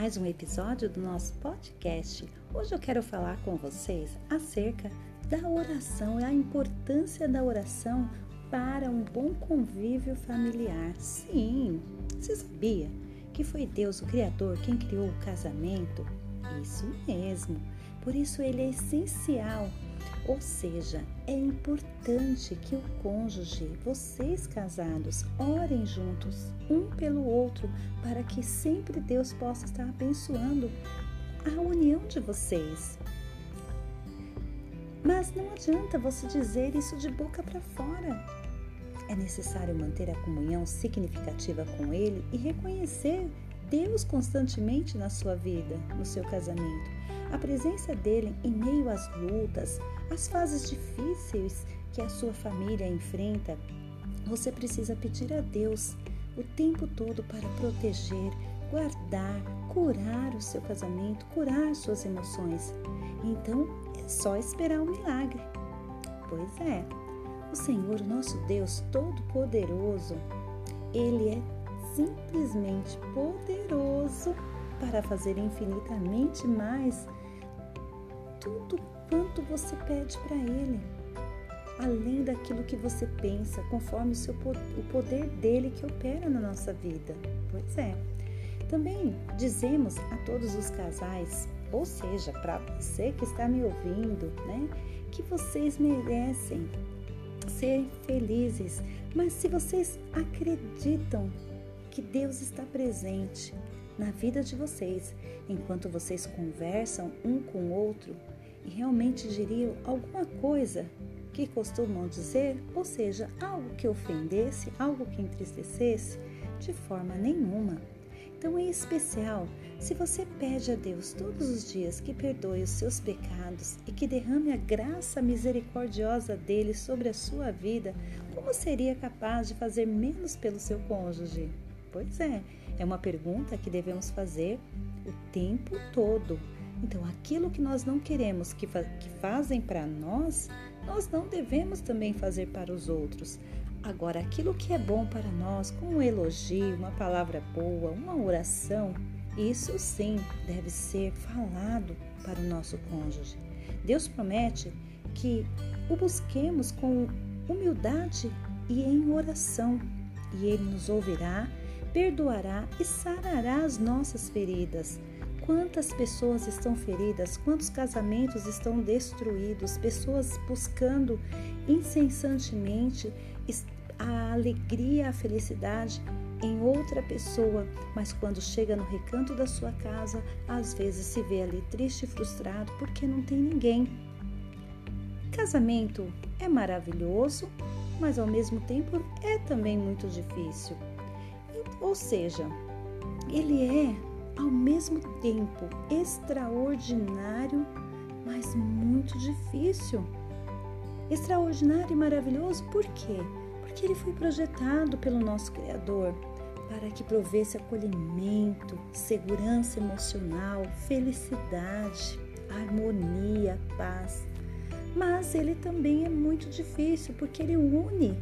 mais um episódio do nosso podcast. Hoje eu quero falar com vocês acerca da oração e a importância da oração para um bom convívio familiar. Sim, você sabia que foi Deus, o Criador, quem criou o casamento? Isso mesmo. Por isso ele é essencial ou seja, é importante que o cônjuge, vocês casados, orem juntos, um pelo outro, para que sempre Deus possa estar abençoando a união de vocês. Mas não adianta você dizer isso de boca para fora. É necessário manter a comunhão significativa com Ele e reconhecer Deus constantemente na sua vida, no seu casamento. A presença dele em meio às lutas, às fases difíceis que a sua família enfrenta, você precisa pedir a Deus o tempo todo para proteger, guardar, curar o seu casamento, curar suas emoções. Então é só esperar o um milagre. Pois é, o Senhor, nosso Deus Todo-Poderoso, Ele é simplesmente poderoso para fazer infinitamente mais tudo quanto você pede para Ele, além daquilo que você pensa, conforme o, seu, o poder dele que opera na nossa vida. Pois é. Também dizemos a todos os casais, ou seja, para você que está me ouvindo, né, que vocês merecem ser felizes. Mas se vocês acreditam que Deus está presente na vida de vocês enquanto vocês conversam um com o outro realmente diriam alguma coisa que costumam dizer, ou seja, algo que ofendesse, algo que entristecesse, de forma nenhuma. Então, em especial, se você pede a Deus todos os dias que perdoe os seus pecados e que derrame a graça misericordiosa dele sobre a sua vida, como seria capaz de fazer menos pelo seu cônjuge? Pois é, é uma pergunta que devemos fazer o tempo todo. Então, aquilo que nós não queremos que, fa que fazem para nós, nós não devemos também fazer para os outros. Agora, aquilo que é bom para nós, como um elogio, uma palavra boa, uma oração, isso sim deve ser falado para o nosso cônjuge. Deus promete que o busquemos com humildade e em oração, e Ele nos ouvirá perdoará e sarará as nossas feridas. Quantas pessoas estão feridas, quantos casamentos estão destruídos, pessoas buscando incessantemente a alegria, a felicidade em outra pessoa, mas quando chega no recanto da sua casa, às vezes se vê ali triste e frustrado porque não tem ninguém. Casamento é maravilhoso, mas ao mesmo tempo é também muito difícil. Ou seja, ele é ao mesmo tempo extraordinário, mas muito difícil. Extraordinário e maravilhoso por quê? Porque ele foi projetado pelo nosso Criador para que provesse acolhimento, segurança emocional, felicidade, harmonia, paz. Mas ele também é muito difícil porque ele une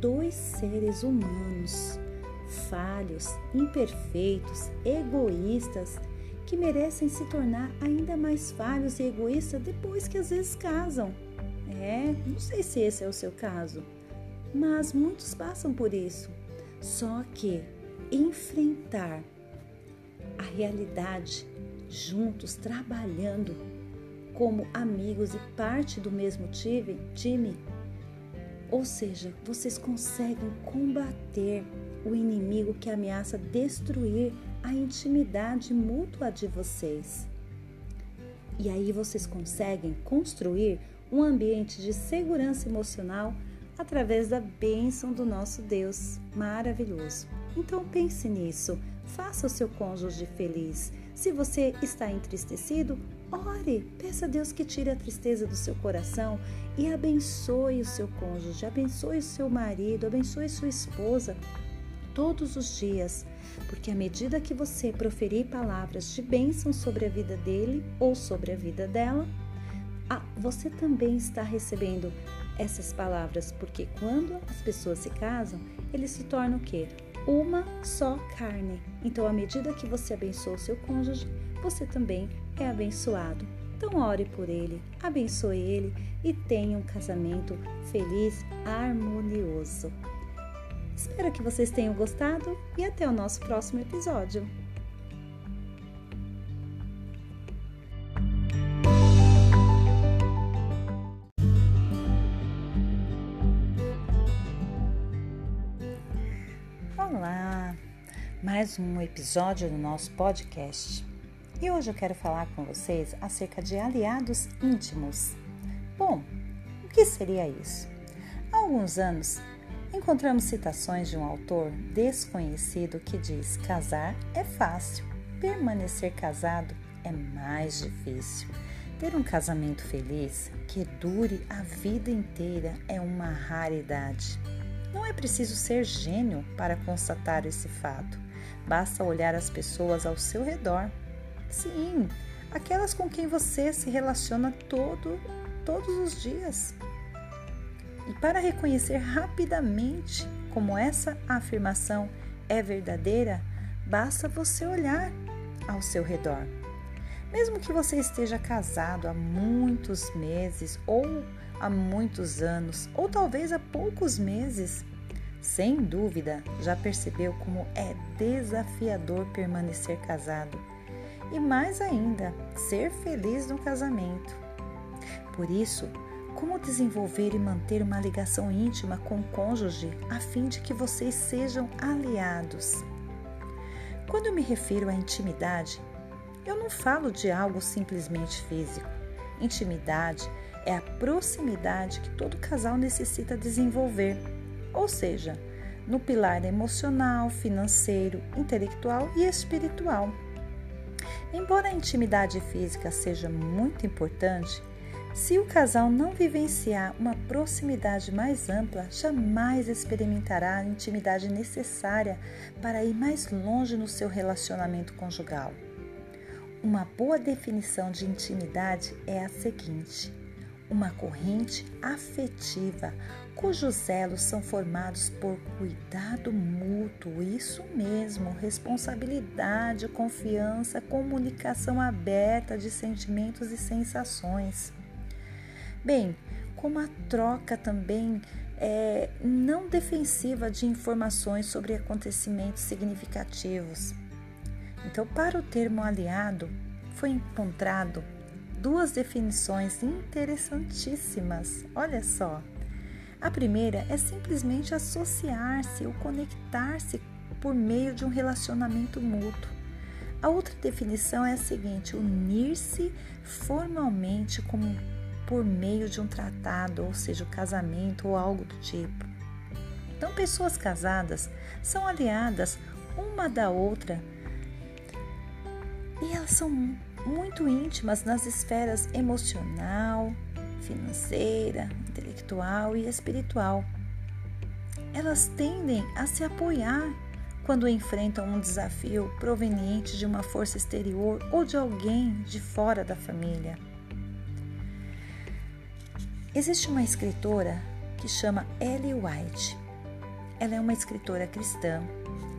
dois seres humanos falhos, imperfeitos, egoístas, que merecem se tornar ainda mais falhos e egoístas depois que às vezes casam. É, não sei se esse é o seu caso, mas muitos passam por isso. Só que enfrentar a realidade juntos, trabalhando como amigos e parte do mesmo time, ou seja, vocês conseguem combater o inimigo que ameaça destruir a intimidade mútua de vocês. E aí vocês conseguem construir um ambiente de segurança emocional através da bênção do nosso Deus maravilhoso. Então pense nisso, faça o seu cônjuge feliz. Se você está entristecido, ore, peça a Deus que tire a tristeza do seu coração e abençoe o seu cônjuge, abençoe o seu marido, abençoe sua esposa todos os dias, porque à medida que você proferir palavras de bênção sobre a vida dele ou sobre a vida dela, você também está recebendo essas palavras, porque quando as pessoas se casam, eles se tornam o quê? uma só carne. Então, à medida que você abençoa o seu cônjuge, você também é abençoado. Então, ore por ele, abençoe ele e tenha um casamento feliz, harmonioso. Espero que vocês tenham gostado e até o nosso próximo episódio. Olá! Mais um episódio do nosso podcast. E hoje eu quero falar com vocês acerca de aliados íntimos. Bom, o que seria isso? Há alguns anos encontramos citações de um autor desconhecido que diz: casar é fácil, permanecer casado é mais difícil. Ter um casamento feliz que dure a vida inteira é uma raridade. Não é preciso ser gênio para constatar esse fato. Basta olhar as pessoas ao seu redor. Sim, aquelas com quem você se relaciona todo, todos os dias. E para reconhecer rapidamente como essa afirmação é verdadeira, basta você olhar ao seu redor. Mesmo que você esteja casado há muitos meses ou há muitos anos, ou talvez há poucos meses, sem dúvida já percebeu como é desafiador permanecer casado e mais ainda, ser feliz no casamento. Por isso, como desenvolver e manter uma ligação íntima com o cônjuge a fim de que vocês sejam aliados? Quando eu me refiro à intimidade, eu não falo de algo simplesmente físico. Intimidade é a proximidade que todo casal necessita desenvolver, ou seja, no pilar emocional, financeiro, intelectual e espiritual. Embora a intimidade física seja muito importante, se o casal não vivenciar uma proximidade mais ampla, jamais experimentará a intimidade necessária para ir mais longe no seu relacionamento conjugal. Uma boa definição de intimidade é a seguinte: uma corrente afetiva cujos elos são formados por cuidado mútuo, isso mesmo, responsabilidade, confiança, comunicação aberta de sentimentos e sensações. Bem, como a troca também é, não defensiva de informações sobre acontecimentos significativos. Então, para o termo aliado, foi encontrado duas definições interessantíssimas. Olha só. A primeira é simplesmente associar-se ou conectar-se por meio de um relacionamento mútuo. A outra definição é a seguinte: unir-se formalmente como por meio de um tratado, ou seja, o casamento ou algo do tipo. Então, pessoas casadas são aliadas uma da outra e elas são muito íntimas nas esferas emocional, financeira, intelectual e espiritual. Elas tendem a se apoiar quando enfrentam um desafio proveniente de uma força exterior ou de alguém de fora da família. Existe uma escritora que chama Ellie White. Ela é uma escritora cristã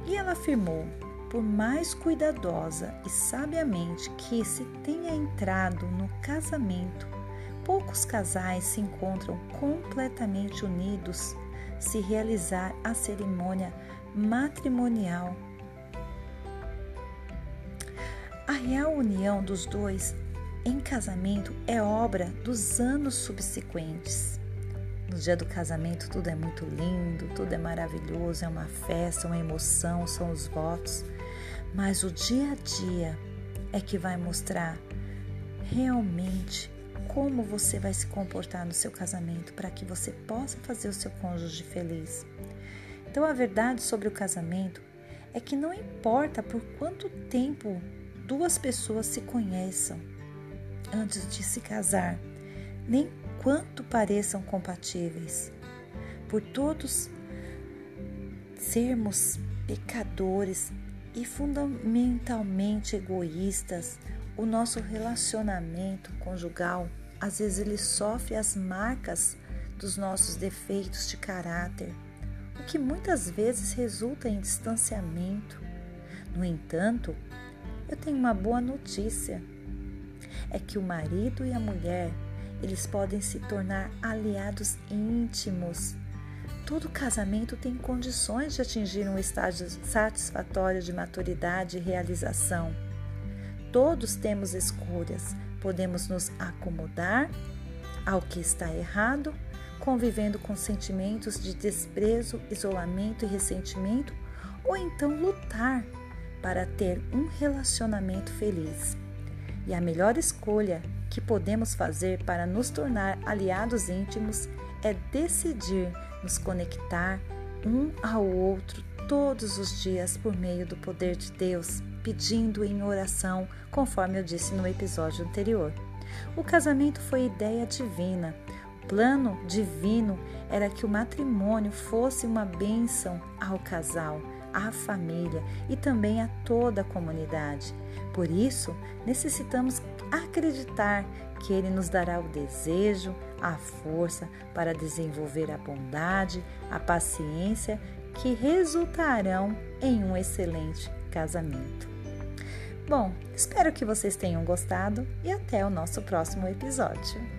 e ela afirmou: por mais cuidadosa e sabiamente que se tenha entrado no casamento, poucos casais se encontram completamente unidos se realizar a cerimônia matrimonial. A real união dos dois em casamento é obra dos anos subsequentes. No dia do casamento tudo é muito lindo, tudo é maravilhoso, é uma festa, uma emoção, são os votos. Mas o dia a dia é que vai mostrar realmente como você vai se comportar no seu casamento para que você possa fazer o seu cônjuge feliz. Então a verdade sobre o casamento é que não importa por quanto tempo duas pessoas se conheçam, antes de se casar, nem quanto pareçam compatíveis. Por todos sermos pecadores e fundamentalmente egoístas, o nosso relacionamento conjugal às vezes ele sofre as marcas dos nossos defeitos de caráter, o que muitas vezes resulta em distanciamento. No entanto, eu tenho uma boa notícia. É que o marido e a mulher, eles podem se tornar aliados íntimos. Todo casamento tem condições de atingir um estágio satisfatório de maturidade e realização. Todos temos escolhas. Podemos nos acomodar ao que está errado, convivendo com sentimentos de desprezo, isolamento e ressentimento, ou então lutar para ter um relacionamento feliz. E a melhor escolha que podemos fazer para nos tornar aliados íntimos é decidir nos conectar um ao outro todos os dias por meio do poder de Deus, pedindo em oração, conforme eu disse no episódio anterior. O casamento foi ideia divina. O plano divino era que o matrimônio fosse uma bênção ao casal, à família e também a toda a comunidade. Por isso, necessitamos acreditar que Ele nos dará o desejo, a força para desenvolver a bondade, a paciência que resultarão em um excelente casamento. Bom, espero que vocês tenham gostado e até o nosso próximo episódio.